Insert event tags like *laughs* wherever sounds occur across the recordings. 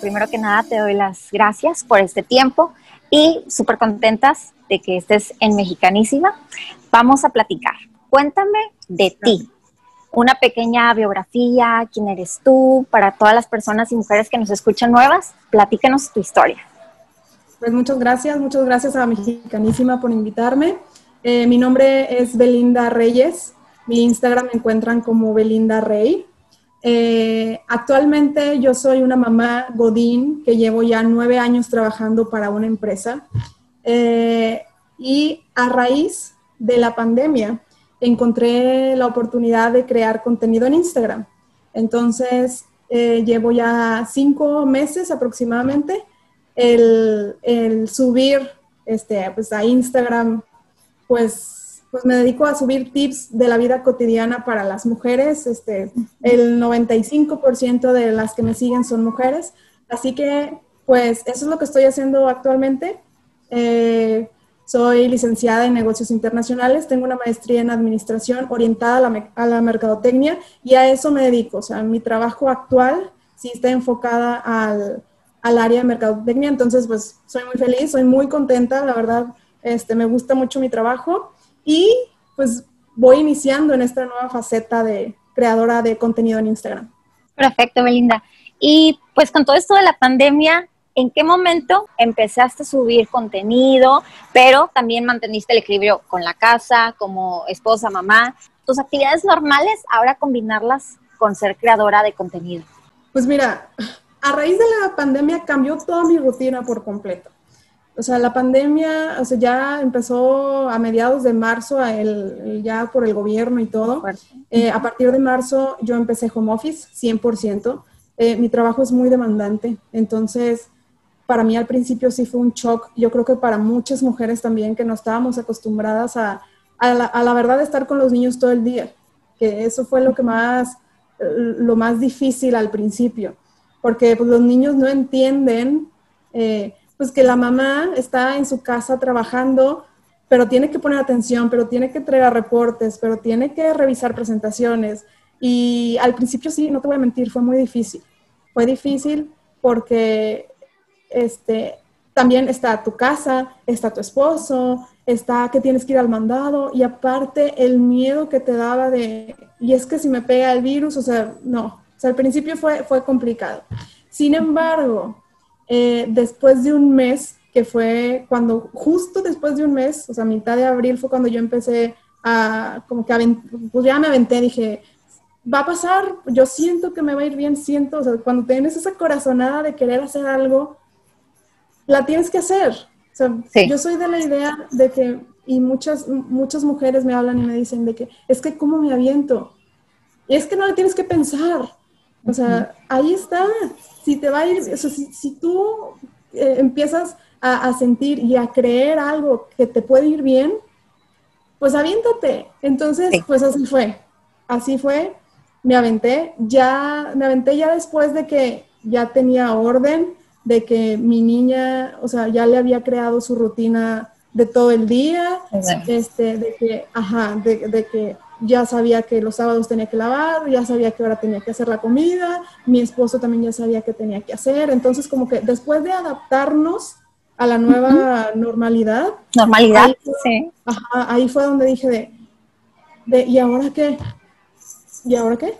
primero que nada te doy las gracias por este tiempo y súper contentas de que estés en Mexicanísima. Vamos a platicar. Cuéntame de ti. Una pequeña biografía, quién eres tú, para todas las personas y mujeres que nos escuchan nuevas, platícanos tu historia. Pues muchas gracias, muchas gracias a Mexicanísima por invitarme. Eh, mi nombre es Belinda Reyes, mi Instagram me encuentran como Belinda Rey. Eh, actualmente yo soy una mamá Godín que llevo ya nueve años trabajando para una empresa eh, y a raíz de la pandemia encontré la oportunidad de crear contenido en Instagram. Entonces eh, llevo ya cinco meses aproximadamente el, el subir este, pues a Instagram pues pues me dedico a subir tips de la vida cotidiana para las mujeres. Este, el 95% de las que me siguen son mujeres. Así que, pues, eso es lo que estoy haciendo actualmente. Eh, soy licenciada en negocios internacionales, tengo una maestría en administración orientada a la, a la, mercadotecnia y a eso me dedico. O sea, mi trabajo actual sí está enfocada al, al área de mercadotecnia, entonces pues soy muy feliz, soy muy contenta, la verdad, este, me gusta mucho mi trabajo y pues voy iniciando en esta nueva faceta de creadora de contenido en Instagram. Perfecto, Belinda. Y pues con todo esto de la pandemia, ¿en qué momento empezaste a subir contenido, pero también manteniste el equilibrio con la casa, como esposa, mamá? Tus actividades normales, ahora combinarlas con ser creadora de contenido. Pues mira, a raíz de la pandemia cambió toda mi rutina por completo. O sea, la pandemia, o sea, ya empezó a mediados de marzo, el, ya por el gobierno y todo. Eh, a partir de marzo yo empecé home office, 100%. Eh, mi trabajo es muy demandante, entonces para mí al principio sí fue un shock. Yo creo que para muchas mujeres también que no estábamos acostumbradas a, a, la, a la verdad estar con los niños todo el día, que eso fue lo que más, lo más difícil al principio, porque pues, los niños no entienden. Eh, pues que la mamá está en su casa trabajando, pero tiene que poner atención, pero tiene que entregar reportes, pero tiene que revisar presentaciones. Y al principio sí, no te voy a mentir, fue muy difícil. Fue difícil porque este, también está tu casa, está tu esposo, está que tienes que ir al mandado y aparte el miedo que te daba de, y es que si me pega el virus, o sea, no, o sea, al principio fue, fue complicado. Sin embargo, eh, después de un mes, que fue cuando, justo después de un mes, o sea, mitad de abril fue cuando yo empecé a, como que, pues ya me aventé, dije, va a pasar, yo siento que me va a ir bien, siento, o sea, cuando tienes esa corazonada de querer hacer algo, la tienes que hacer. O sea, yo soy de la idea de que, y muchas, muchas mujeres me hablan y me dicen de que, es que cómo me aviento. Y es que no le tienes que pensar. O sea, ahí está si te va a ir, si, tú eh, empiezas a, sentir y a creer algo que te puede ir bien, pues aviéntate. Entonces, pues así fue. Así fue. Me aventé. Ya, me aventé ya después de que ya tenía orden, de que mi niña, o sea, ya le había creado su rutina de todo el día, este, de que, ajá, de que ya sabía que los sábados tenía que lavar, ya sabía que ahora tenía que hacer la comida, mi esposo también ya sabía que tenía que hacer, entonces como que después de adaptarnos a la nueva normalidad. Normalidad, ahí fue, sí. ahí fue donde dije de, ¿y ahora qué? ¿Y ahora qué?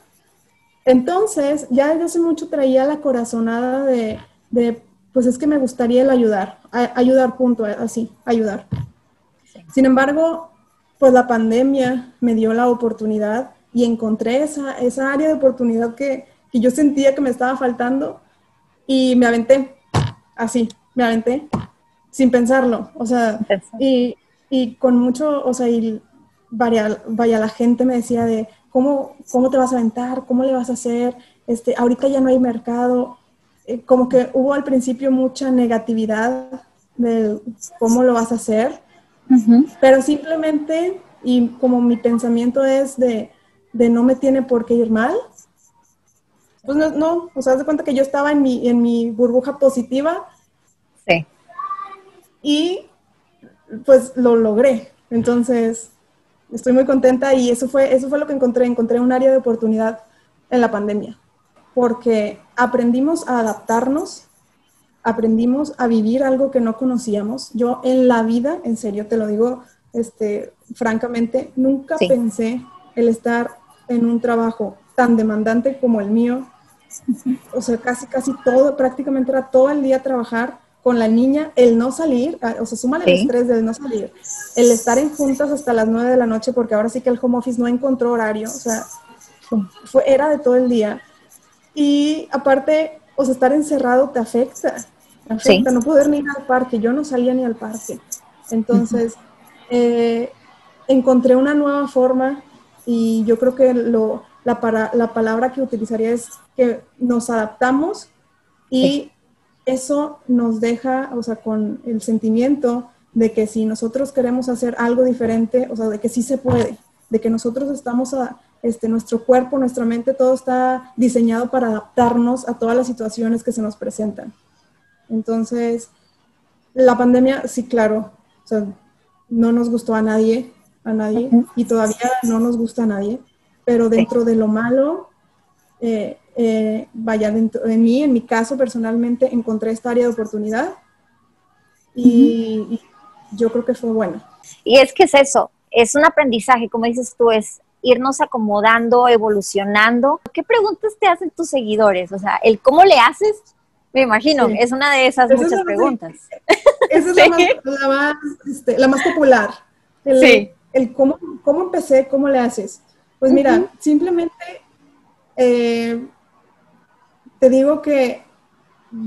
Entonces, ya desde hace mucho traía la corazonada de, de pues es que me gustaría el ayudar, ayudar, punto, así, ayudar. Sin embargo, pues la pandemia me dio la oportunidad y encontré esa, esa área de oportunidad que, que yo sentía que me estaba faltando y me aventé, así, me aventé, sin pensarlo, o sea, y, y, con mucho, o sea, y vaya, vaya, la gente me decía de, ¿cómo, ¿cómo te vas a aventar? ¿Cómo le vas a hacer? Este, ahorita ya no hay mercado. Eh, como que hubo al principio mucha negatividad de cómo lo vas a hacer pero simplemente, y como mi pensamiento es de, no me tiene por qué ir mal, pues no, no o sea, haz de cuenta que yo estaba en mi, en mi burbuja positiva. Sí. Y pues lo logré. Entonces, estoy muy contenta y eso fue, eso fue lo que encontré. Encontré un área de oportunidad en la pandemia, porque aprendimos a adaptarnos aprendimos a vivir algo que no conocíamos. Yo en la vida, en serio te lo digo, este, francamente, nunca pensé el estar en un trabajo tan demandante como el mío. O sea, casi, casi todo, prácticamente era todo el día trabajar con la niña, el no salir, ah, o sea, súmale el estrés del no salir, el estar en juntas hasta las nueve de la noche, porque ahora sí que el home office no encontró horario, o sea, fue, era de todo el día. Y aparte, o sea, estar encerrado te afecta, afecta, no poder ni ir al parque, yo no salía ni al parque. Entonces, eh, encontré una nueva forma y yo creo que lo, la, para, la palabra que utilizaría es que nos adaptamos y eso nos deja, o sea, con el sentimiento de que si nosotros queremos hacer algo diferente, o sea, de que sí se puede, de que nosotros estamos a, este, nuestro cuerpo, nuestra mente, todo está diseñado para adaptarnos a todas las situaciones que se nos presentan. Entonces, la pandemia, sí, claro, o sea, no nos gustó a nadie, a nadie, y todavía no nos gusta a nadie, pero dentro de lo malo, eh, eh, vaya, dentro de mí, en mi caso personalmente, encontré esta área de oportunidad y, yo creo que fue bueno. Y es que es eso, es un aprendizaje, como dices tú, es irnos acomodando, evolucionando. ¿Qué preguntas te hacen tus seguidores? O sea, el cómo le haces, me imagino, es una de esas muchas preguntas. Esa es *laughs* la, más, este, la, más, popular. El, sí. el cómo, cómo empecé, cómo le haces. Pues mira, simplemente eh, te digo que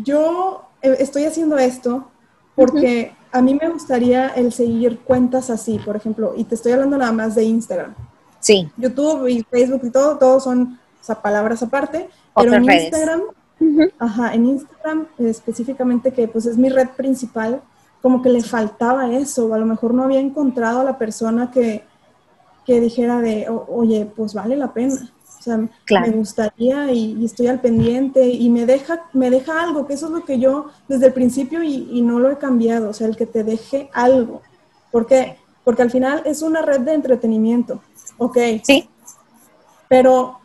yo eh, estoy haciendo esto porque a mí me gustaría el seguir cuentas así, por ejemplo, y te estoy hablando nada más de Instagram. Sí. YouTube y Facebook y todo, todos son palabras aparte, pero en Instagram, ajá, en Instagram específicamente que pues es mi red principal, como que le faltaba eso, o a lo mejor no había encontrado a la persona que, que dijera de, oye, pues vale la pena. O sea, me gustaría y, estoy al pendiente y me deja, me deja algo, que eso es lo que yo desde el principio y, no lo he cambiado, o sea, el que te deje algo. ¿Por qué? Porque al final es una red de entretenimiento, ¿ok? Sí. Pero,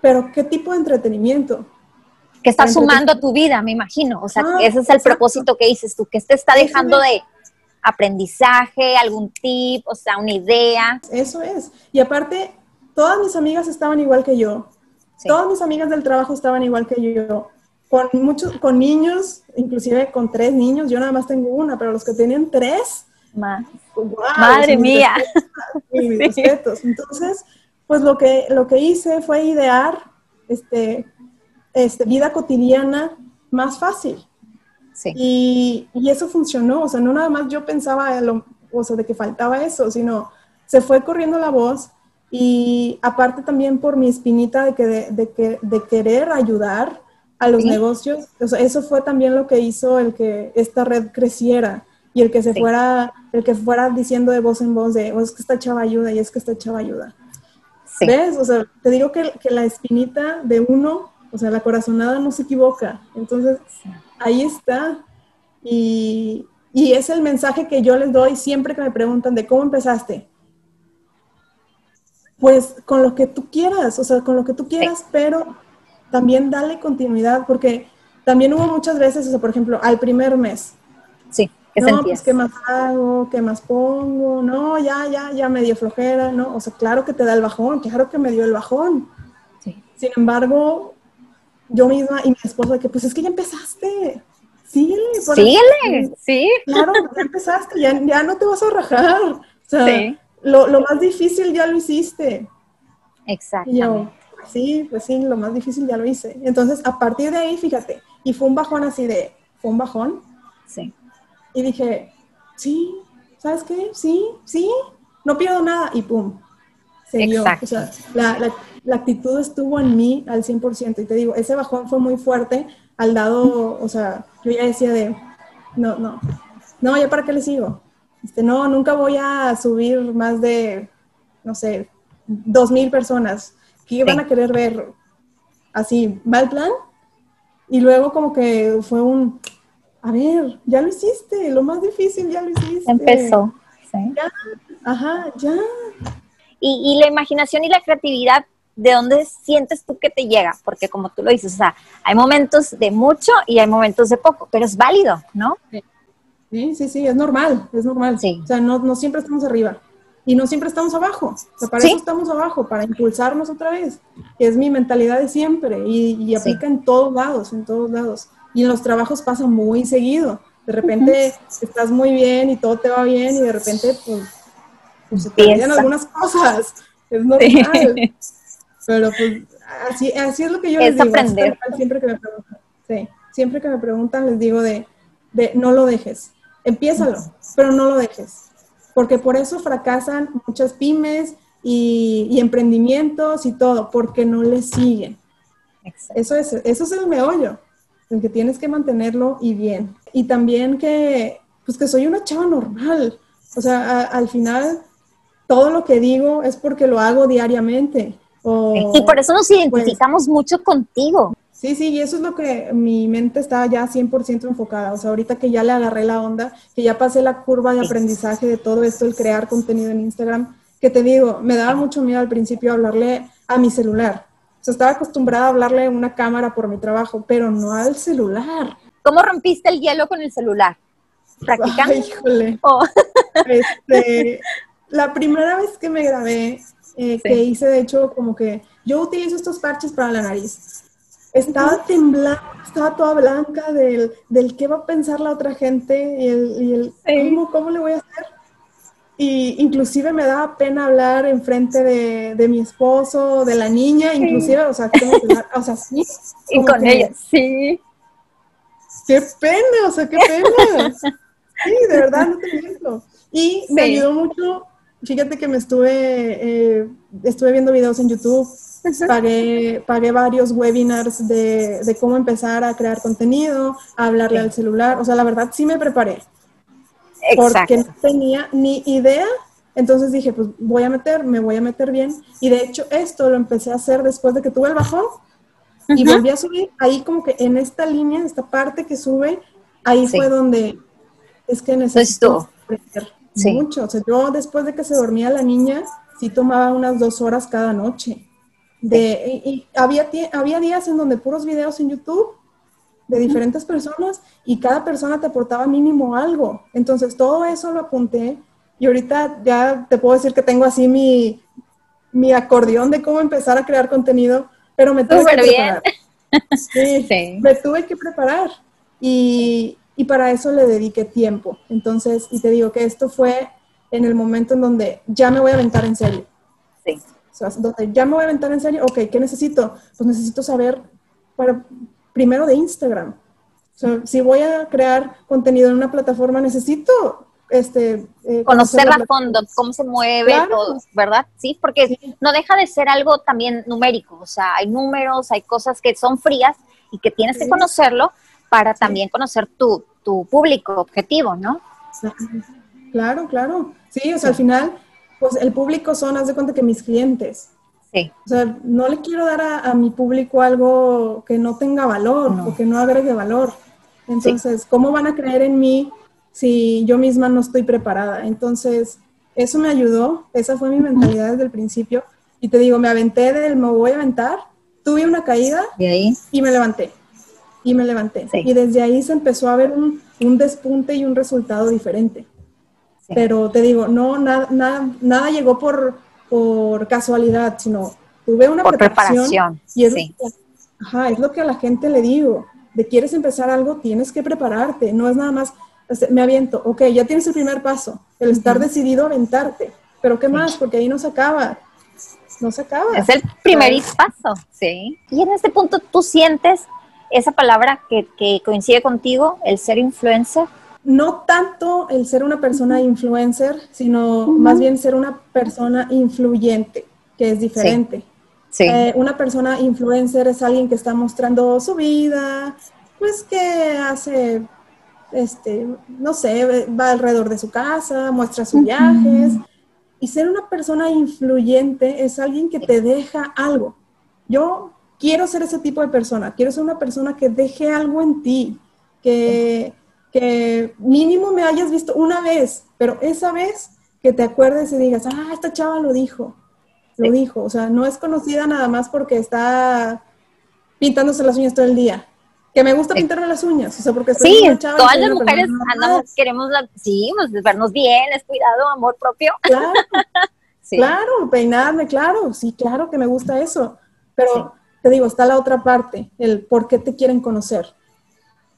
pero ¿qué tipo de entretenimiento? Que está sumando a tu vida, me imagino. O sea, ah, ese es el propósito que dices tú, que te está dejando de aprendizaje, algún tip, o sea, una idea. Eso es. Y aparte, todas mis amigas estaban igual que yo. Todas mis amigas del trabajo estaban igual que yo. Con muchos, con niños, inclusive con tres niños. Yo nada más tengo una, pero los que tenían tres. Madre mía. *laughs* Entonces, pues lo que, lo que hice fue idear este, este, vida cotidiana más fácil. Y, eso funcionó, o sea, no nada más yo pensaba o sea, de que faltaba eso, sino se fue corriendo la voz y aparte también por mi espinita de, que, de, que, de querer ayudar a los negocios, o sea, eso fue también lo que hizo el que esta red creciera y el que se fuera, el que fuera diciendo de voz en voz de, oh, es que esta chava ayuda y es que esta chava ayuda. ¿Ves? O sea, te digo que, que la espinita de uno, o sea, la corazonada no se equivoca. Entonces, ahí está. Y, es el mensaje que yo les doy siempre que me preguntan de cómo empezaste. Pues con lo que tú quieras, o sea, con lo que tú quieras, pero también dale continuidad, porque también hubo muchas veces, o sea, por ejemplo, al primer mes. Sí, ¿qué no, pues, ¿qué más hago? ¿Qué más pongo? No, ya, ya, ya me dio flojera, ¿no? O sea, claro que te da el bajón, claro que me dio el bajón. Sí. Sin embargo, yo misma y mi esposo, de que pues es que ya empezaste, síguele. Síguele, sí. Claro, ya empezaste, ya, ya, no te vas a rajar. O sea, sí. lo, lo, más difícil ya lo hiciste. Exacto. sí, pues sí, lo más difícil ya lo hice. Entonces, a partir de ahí, fíjate, y fue un bajón así de, fue un bajón. Sí. Y dije, sí, ¿sabes qué? Sí, sí, no pierdo nada. Y pum, se Exacto. O sea, la, la, la, actitud estuvo en mí al 100%. Y te digo, ese bajón fue muy fuerte al dado, o sea, yo ya decía de, no, no, no, ya para qué le sigo. Este, no, nunca voy a subir más de, no sé, dos mil personas que van a querer ver así, ¿va el plan? Y luego como que fue un, a ver, ya lo hiciste, lo más difícil ya lo hiciste. Empezó. Ya, ajá, ya. Y, la imaginación y la creatividad ¿de dónde sientes tú que te llega? Porque como tú lo dices, o sea, hay momentos de mucho y hay momentos de poco, pero es válido, ¿no? Sí, sí, sí, es normal, es normal. Sí. O sea, no, no siempre estamos arriba y no siempre estamos abajo. O sea, para eso estamos abajo, para impulsarnos otra vez. Es mi mentalidad de siempre y, aplica en todos lados, en todos lados. Y en los trabajos pasa muy seguido. De repente estás muy bien y todo te va bien y de repente pues, pues se te olvidan algunas cosas. Es normal. Pero pues así, así es lo que yo les digo. Siempre que me preguntan, sí, siempre que me preguntan les digo de, de no lo dejes. Empiézalo, pero no lo dejes. Porque por eso fracasan muchas pymes y, emprendimientos y todo, porque no le siguen. Eso es, eso es el meollo, el que tienes que mantenerlo y bien. Y también que, pues que soy una chava normal. O sea, al final, todo lo que digo es porque lo hago diariamente. y por eso nos pues identificamos mucho contigo. Sí, sí, y eso es lo que mi mente está ya 100% enfocada. O sea, ahorita que ya le agarré la onda, que ya pasé la curva de aprendizaje de todo esto, el crear contenido en Instagram, que te digo, me daba mucho miedo al principio hablarle a mi celular. O sea, estaba acostumbrada a hablarle a una cámara por mi trabajo, pero no al celular. ¿Cómo rompiste el hielo con el celular? ¿Practicando? Ay, híjole. *laughs* Oh. Este, la primera vez que me grabé, eh, que hice de hecho como que yo utilizo estos parches para la nariz estaba temblando, estaba toda blanca del, del qué va a pensar la otra gente y el, ¿cómo, ¿cómo, le voy a hacer. Y inclusive me daba pena hablar enfrente de, de mi esposo, de la niña, inclusive, o sea, o sea, sí. *laughs* Y con ella, sí. Qué pena, o sea, qué pena. *laughs* Sí, de verdad, no te miento. Y me ayudó mucho, fíjate que me estuve, eh, estuve viendo videos en YouTube Pagué, pagué varios webinars de, de, cómo empezar a crear contenido, a hablarle al celular. O sea, la verdad sí me preparé. Porque no tenía ni idea. Entonces dije, pues voy a meter, me voy a meter bien. Y de hecho esto lo empecé a hacer después de que tuve el bajón. Y volví a subir. Ahí como que en esta línea, esta parte que sube, ahí fue donde es que necesito mucho. O sea, yo después de que se dormía la niña, sí tomaba unas dos horas cada noche. De, y, había, había días en donde puros videos en YouTube de diferentes personas y cada persona te aportaba mínimo algo. Entonces todo eso lo apunté y ahorita ya te puedo decir que tengo así mi, mi acordeón de cómo empezar a crear contenido, pero me tuve que preparar. *laughs* Sí, me tuve que preparar y, y para eso le dediqué tiempo. Entonces, y te digo que esto fue en el momento en donde ya me voy a aventar en serio. Sí donde ya me voy a aventar en serio, ok, ¿qué necesito? Pues necesito saber, para, primero de Instagram. O sea, si voy a crear contenido en una plataforma, necesito este, eh, conocerla a fondo, cómo se mueve todo, ¿verdad? Sí, porque no deja de ser algo también numérico, o sea, hay números, hay cosas que son frías y que tienes que conocerlo para también conocer tu, tu público objetivo, ¿no? Claro, claro. Sí, o sea, al final pues el público son, haz de cuenta que mis clientes. Sí. O sea, no le quiero dar a, mi público algo que no tenga valor o que no agregue valor. Entonces, ¿cómo van a creer en mí si yo misma no estoy preparada? Entonces, eso me ayudó, esa fue mi mentalidad desde el principio. Y te digo, me aventé del me voy a aventar, tuve una caída ¿Y, me levanté. Y me levanté. Y desde ahí se empezó a ver un, un despunte y un resultado diferente. Pero te digo, no, nada, nada, nada llegó por, por casualidad, sino tuve una preparación. Y es, sí. ajá, es lo que a la gente le digo. De quieres empezar algo, tienes que prepararte. No es nada más, me aviento, ok, ya tienes el primer paso, el estar decidido a aventarte. Pero ¿qué más? Porque ahí no se acaba. No se acaba. Es el primer paso, sí. Y en este punto tú sientes esa palabra que, que coincide contigo, el ser influencer, no tanto el ser una persona influencer, sino más bien ser una persona influyente, que es diferente. Eh, una persona influencer es alguien que está mostrando su vida, pues que hace, este, no sé, va alrededor de su casa, muestra sus viajes. Y ser una persona influyente es alguien que te deja algo. Yo quiero ser ese tipo de persona, quiero ser una persona que deje algo en ti, que que mínimo me hayas visto una vez, pero esa vez que te acuerdes y digas, ah, esta chava lo dijo. lo dijo. O sea, no es conocida nada más porque está pintándose las uñas todo el día. Que me gusta pintarme las uñas, o sea, porque sí, todas las mujeres andamos, queremos, sí, pues, vernos bien, es cuidado, amor propio. Claro, *laughs* claro, peinarme, claro, sí, claro que me gusta eso. Pero te digo, está la otra parte, el por qué te quieren conocer.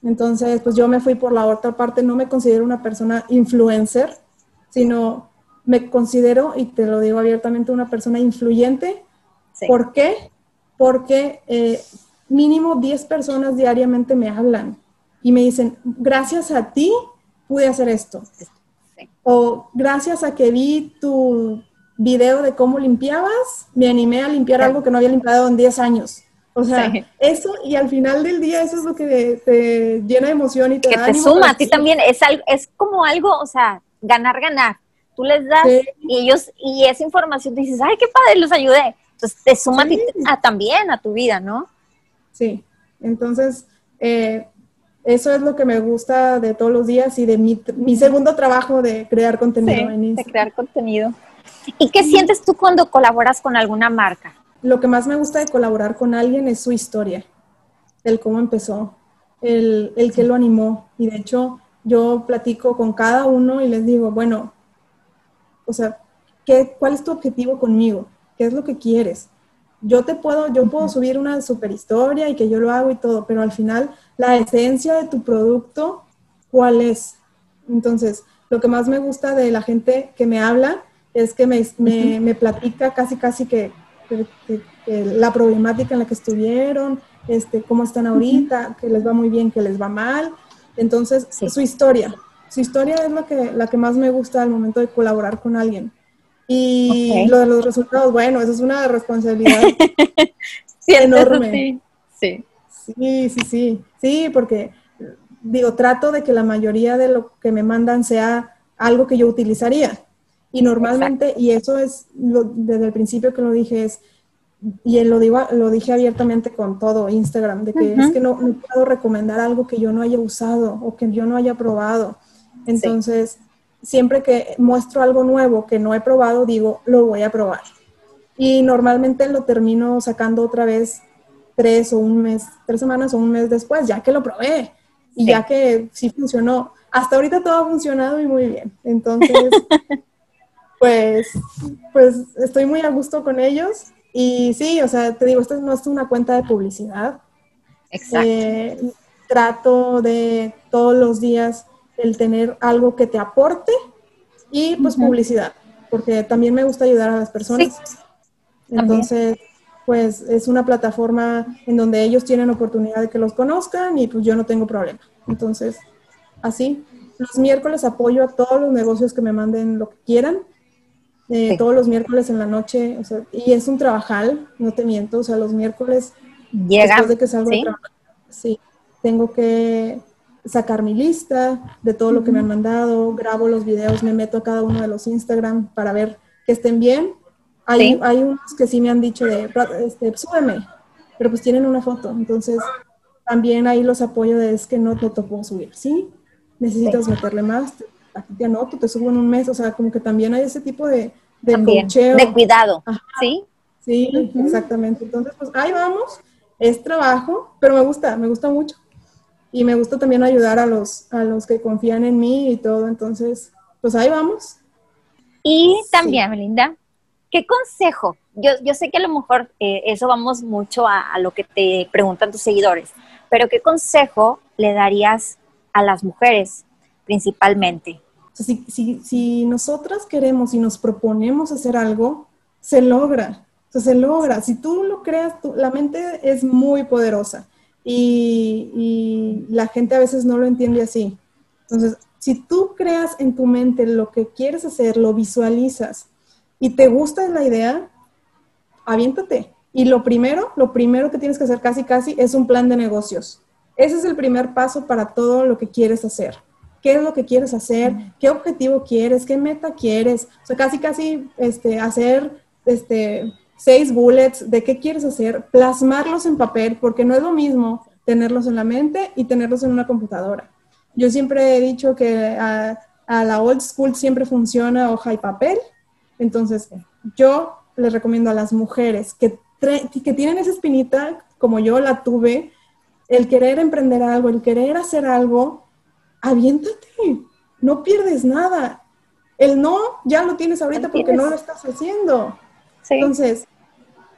Entonces, pues yo me fui por la otra parte, no me considero una persona influencer, sino me considero, y te lo digo abiertamente, una persona influyente. ¿Por qué? Porque eh, mínimo 10 personas diariamente me hablan y me dicen, gracias a ti pude hacer esto. O gracias a que vi tu video de cómo limpiabas, me animé a limpiar algo que no había limpiado en 10 años. O sea, eso y al final del día eso es lo que te, llena de emoción y te que te suma a ti también. Es, es como algo, o sea, ganar, ganar. Tú les das y ellos, y esa información dices, ay, qué padre, los ayudé. Entonces te suma a ti también a tu vida, ¿no? Sí, entonces eh, eso es lo que me gusta de todos los días y de mi, segundo trabajo de crear contenido en De crear contenido. ¿Y qué sientes tú cuando colaboras con alguna marca? Lo que más me gusta de colaborar con alguien es su historia, el cómo empezó, el, el que lo animó. Y de hecho, yo platico con cada uno y les digo, bueno, o sea, ¿qué, ¿cuál es tu objetivo conmigo? ¿Qué es lo que quieres? yo te puedo, yo puedo subir una super historia y que yo lo hago y todo, pero al final la esencia de tu producto, ¿cuál es? Entonces, lo que más me gusta de la gente que me habla es que me, me, platica casi, casi que, la problemática en la que estuvieron, este, cómo están ahorita, que les va muy bien, que les va mal. Entonces, su historia, su historia es lo que, la que más me gusta al momento de colaborar con alguien. Y lo de los resultados, bueno, eso es una responsabilidad *laughs* enorme. Sí. sí. sí, sí, sí, porque digo, trato de que la mayoría de lo que me mandan sea algo que yo utilizaría. Y normalmente, y eso es desde el principio que lo dije, es, y lo, digo, lo dije abiertamente con todo Instagram, de que es que no, puedo recomendar algo que yo no haya usado o que yo no haya probado. Entonces, siempre que muestro algo nuevo que no he probado, digo, lo voy a probar. Y normalmente lo termino sacando otra vez tres o un mes, tres semanas o un mes después, ya que lo probé y ya que sí funcionó. Hasta ahorita todo ha funcionado y muy bien. Entonces, *laughs* pues, pues estoy muy a gusto con ellos. Y sí, o sea, te digo, esto no es una cuenta de publicidad. Exacto. Eh, trato de todos los días el tener algo que te aporte y pues publicidad, porque también me gusta ayudar a las personas. Entonces, pues es una plataforma en donde ellos tienen oportunidad de que los conozcan y pues yo no tengo problema. Entonces, así, los miércoles apoyo a todos los negocios que me manden lo que quieran. Eh, todos los miércoles en la noche, y es un trabajal, no te miento, o sea, los miércoles Llega, después de que salgo ¿sí? trabajar, sí, tengo que sacar mi lista de todo lo que me han mandado, grabo los videos, me meto a cada uno de los Instagram para ver que estén bien. Hay, hay unos que sí me han dicho de, este, súbeme, pero pues tienen una foto, entonces también ahí los apoyo de es que no, te puedo subir, ¿sí? Necesitas meterle más, aquí te anoto, te subo en un mes, o sea, como que también hay ese tipo de, de De cuidado, ¿sí? Sí, exactamente. Entonces, pues ahí vamos, es trabajo, pero me gusta, me gusta mucho y me gusta también ayudar a los, a los que confían en mí y todo, entonces, pues ahí vamos. Y también, Melinda, ¿qué consejo? Yo, yo sé que a lo mejor eh, eso vamos mucho a, lo que te preguntan tus seguidores, pero ¿qué consejo le darías a las mujeres principalmente? Si, si, si nosotras queremos y nos proponemos hacer algo, se logra. Se logra. Si tú lo creas, la mente es muy poderosa y, la gente a veces no lo entiende así. Entonces, si tú creas en tu mente lo que quieres hacer, lo visualizas y te gusta la idea, aviéntate. Y lo primero, lo primero que tienes que hacer casi casi es un plan de negocios. Ese es el primer paso para todo lo que quieres hacer. ¿Qué es lo que quieres hacer? ¿Qué objetivo quieres? ¿Qué meta quieres? O sea, casi casi este, hacer este, seis bullets de qué quieres hacer, plasmarlos en papel, porque no es lo mismo tenerlos en la mente y tenerlos en una computadora. Yo siempre he dicho que a, la old school siempre funciona hoja y papel, entonces yo les recomiendo a las mujeres que, que tienen esa espinita, como yo la tuve, el querer emprender algo, el querer hacer algo, aviéntate, no pierdes nada. El no ya lo tienes ahorita porque no lo estás haciendo. Entonces,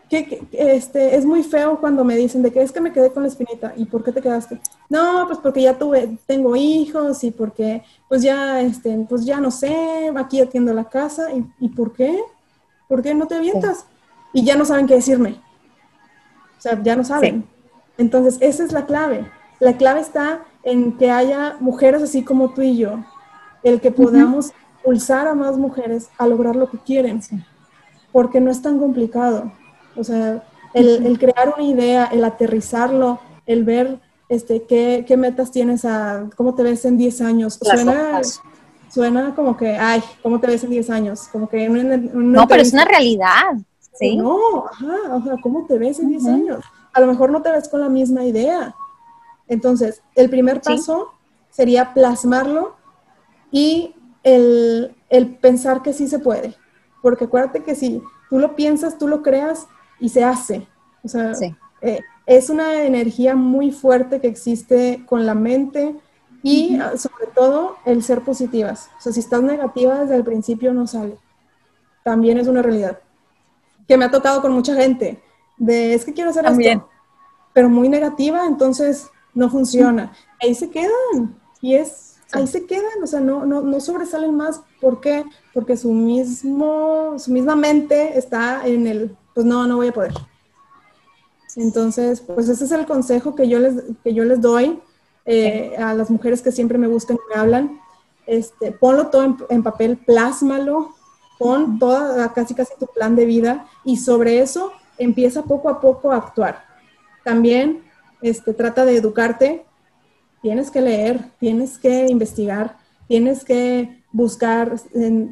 que, este, es muy feo cuando me dicen de que es que me quedé con la espinita. ¿Y por qué te quedaste? No, pues porque ya tuve, tengo hijos y porque pues ya, este, pues ya no sé, aquí atiendo la casa. ¿Y, ¿y por qué? ¿Por qué no te avientas? Y ya no saben qué decirme. O sea, ya no saben. Entonces, esa es la clave. La clave está en que haya mujeres así como tú y yo, el que podamos pulsar a más mujeres a lograr lo que quieren, porque no es tan complicado. O sea, el, crear una idea, el aterrizarlo, el ver este, qué, qué, metas tienes, a, cómo te ves en 10 años. Suena, suena como que, ay, ¿cómo te ves en 10 años? Como que no, pero es una realidad. ¿sí? No, ajá, o sea, ¿cómo te ves en 10 años? A lo mejor no te ves con la misma idea. Entonces, el primer paso sería plasmarlo y el, el, pensar que sí se puede. Porque acuérdate que si tú lo piensas, tú lo creas, y se hace. O sea, eh, es una energía muy fuerte que existe con la mente y ah, sobre todo el ser positivas. O sea, si estás negativa desde el principio no sale. También es una realidad. Que me ha tocado con mucha gente. De es que quiero hacer esto. Pero muy negativa, entonces no funciona. Ahí se quedan. Y es, ahí se quedan. O sea, no, no, no sobresalen más. ¿Por qué? Porque su mismo, su misma mente está en el pues no, no voy a poder. Entonces, pues ese es el consejo que yo les, que yo les doy eh, a las mujeres que siempre me buscan y me hablan. Este, ponlo todo en, papel, plásmalo, pon toda, casi casi tu plan de vida y sobre eso empieza poco a poco a actuar. También este, trata de educarte, tienes que leer, tienes que investigar, tienes que buscar,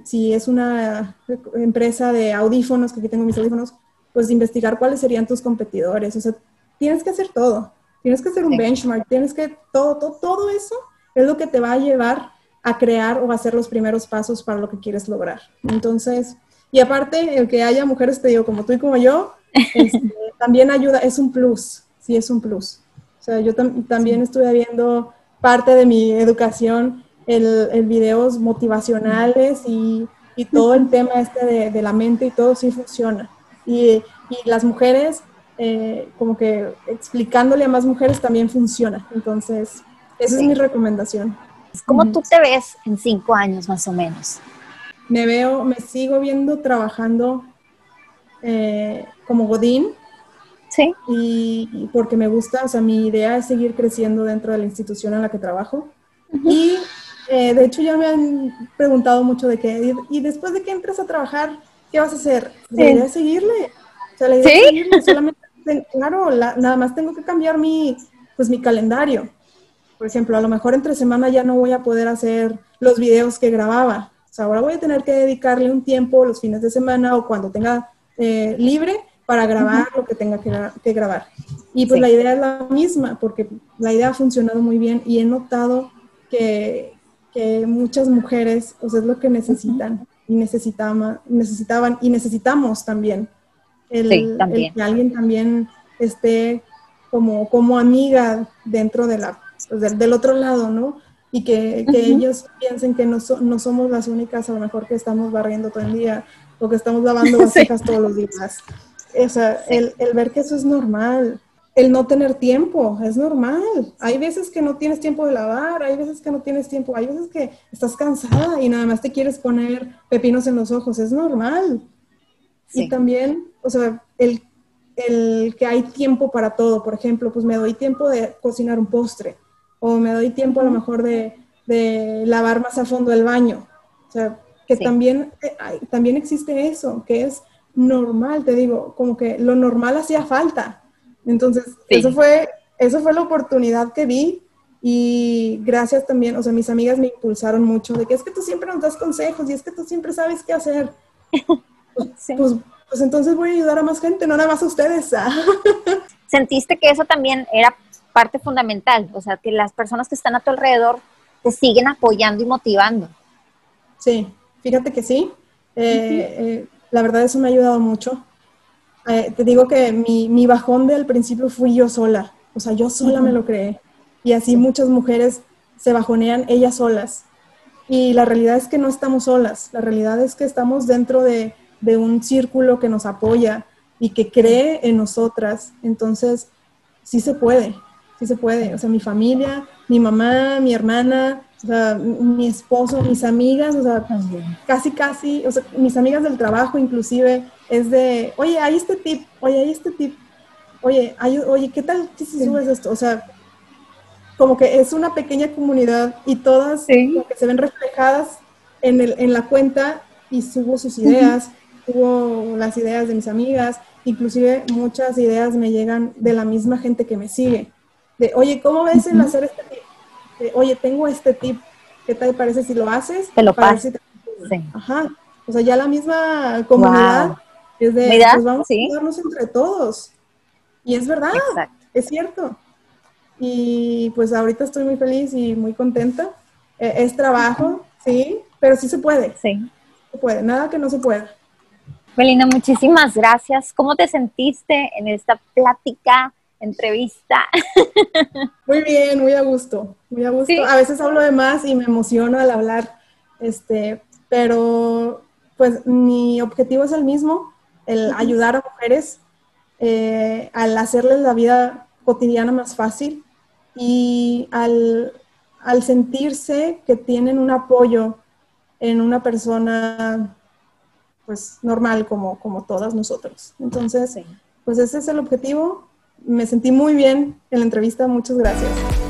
si es una empresa de audífonos, que aquí tengo mis audífonos, pues investigar cuáles serían tus competidores. O sea, tienes que hacer todo. Tienes que hacer un benchmark, tienes que, todo, todo, todo eso es lo que te va a llevar a crear o a hacer los primeros pasos para lo que quieres lograr. Entonces, y aparte, el que haya mujeres, te digo, como tú y como yo, *laughs* este, también ayuda, es un plus, sí, es un plus. O sea, yo también estuve viendo parte de mi educación, el, el videos motivacionales y, y, todo el tema este de, de la mente y todo sí funciona. Y, las mujeres, eh, como que explicándole a más mujeres también funciona. Entonces, esa es mi recomendación. ¿Cómo tú te ves en cinco años más o menos? Me veo, me sigo viendo trabajando eh, como Godín. Sí. Y, porque me gusta, o sea, mi idea es seguir creciendo dentro de la institución en la que trabajo. Y eh, de hecho ya me han preguntado mucho de que, y después de que entres a trabajar, ¿qué vas a hacer? La idea es seguirle. O sea, la idea es seguirle. Solamente, claro, nada más tengo que cambiar mi, pues, mi calendario. Por ejemplo, a lo mejor entre semana ya no voy a poder hacer los videos que grababa. O sea, ahora voy a tener que dedicarle un tiempo los fines de semana o cuando tenga eh, libre para grabar lo que tenga que, grabar. Y pues la idea es la misma, porque la idea ha funcionado muy bien y he notado que, que muchas mujeres, o sea, es lo que necesitan y necesitaban, necesitaban y necesitamos también. El, que alguien también esté como, como amiga dentro de la, pues, del, otro lado, ¿no? Y que, que ellos piensen que no, no somos las únicas, a lo mejor que estamos barriendo todo el día o que estamos lavando vasijas *laughs* todos los días. O sea, el, el ver que eso es normal, el no tener tiempo, es normal. Hay veces que no tienes tiempo de lavar, hay veces que no tienes tiempo, hay veces que estás cansada y nada más te quieres poner pepinos en los ojos, es normal. Y también, o sea, el, el, que hay tiempo para todo, por ejemplo, pues me doy tiempo de cocinar un postre o me doy tiempo a lo mejor de, de lavar más a fondo el baño. O sea, que también, eh, también existe eso, que es normal, te digo, como que lo normal hacía falta entonces, eso, fue, eso fue la oportunidad que vi y gracias también, o sea, mis amigas me impulsaron mucho de que es que tú siempre nos das consejos y es que tú siempre sabes qué hacer. *laughs* Pues, pues, pues, entonces voy a ayudar a más gente, no nada más a ustedes. *laughs* ¿Sentiste que eso también era parte fundamental? O sea, que las personas que están a tu alrededor te siguen apoyando y motivando. Sí, fíjate que sí. Eh, la verdad eso me ha ayudado mucho. Eh, te digo que mi, mi, bajón del principio fui yo sola, o sea, yo sola me lo creé. Y así muchas mujeres se bajonean ellas solas. Y la realidad es que no estamos solas, la realidad es que estamos dentro de, de un círculo que nos apoya y que cree en nosotras. Entonces, sí se puede, sí se puede. O sea, mi familia, mi mamá, mi hermana, o sea, mi esposo, mis amigas, o sea, casi, casi, o sea, mis amigas del trabajo inclusive, es de, oye, hay este tip, oye, hay este tip, oye, hay, oye, ¿qué tal si subes esto? O sea, como que es una pequeña comunidad y todas que se ven reflejadas en, el, en la cuenta y subo sus ideas, subo las ideas de mis amigas, inclusive muchas ideas me llegan de la misma gente que me sigue. De, oye, ¿cómo ves en hacer este tip? Oye, tengo este tip, ¿qué te parece si lo haces? Te lo paso. Ajá. O sea, ya la misma comunidad es de, pues vamos a ayudarnos entre todos. Y es verdad, es cierto. Y pues ahorita estoy muy feliz y muy contenta. E, es trabajo, sí, pero sí se puede. Sí. Se puede, nada que no se pueda. Melina, muchísimas gracias. ¿Cómo te sentiste en esta plática, entrevista? Muy bien, muy a gusto, muy a gusto. A veces hablo de más y me emociono al hablar, este, pero pues mi objetivo es el mismo, el ayudar a mujeres eh, al hacerles la vida cotidiana más fácil y al, al sentirse que tienen un apoyo en una persona pues normal como, como todas nosotros. Entonces, pues ese es el objetivo. Me sentí muy bien en la entrevista. Muchas gracias.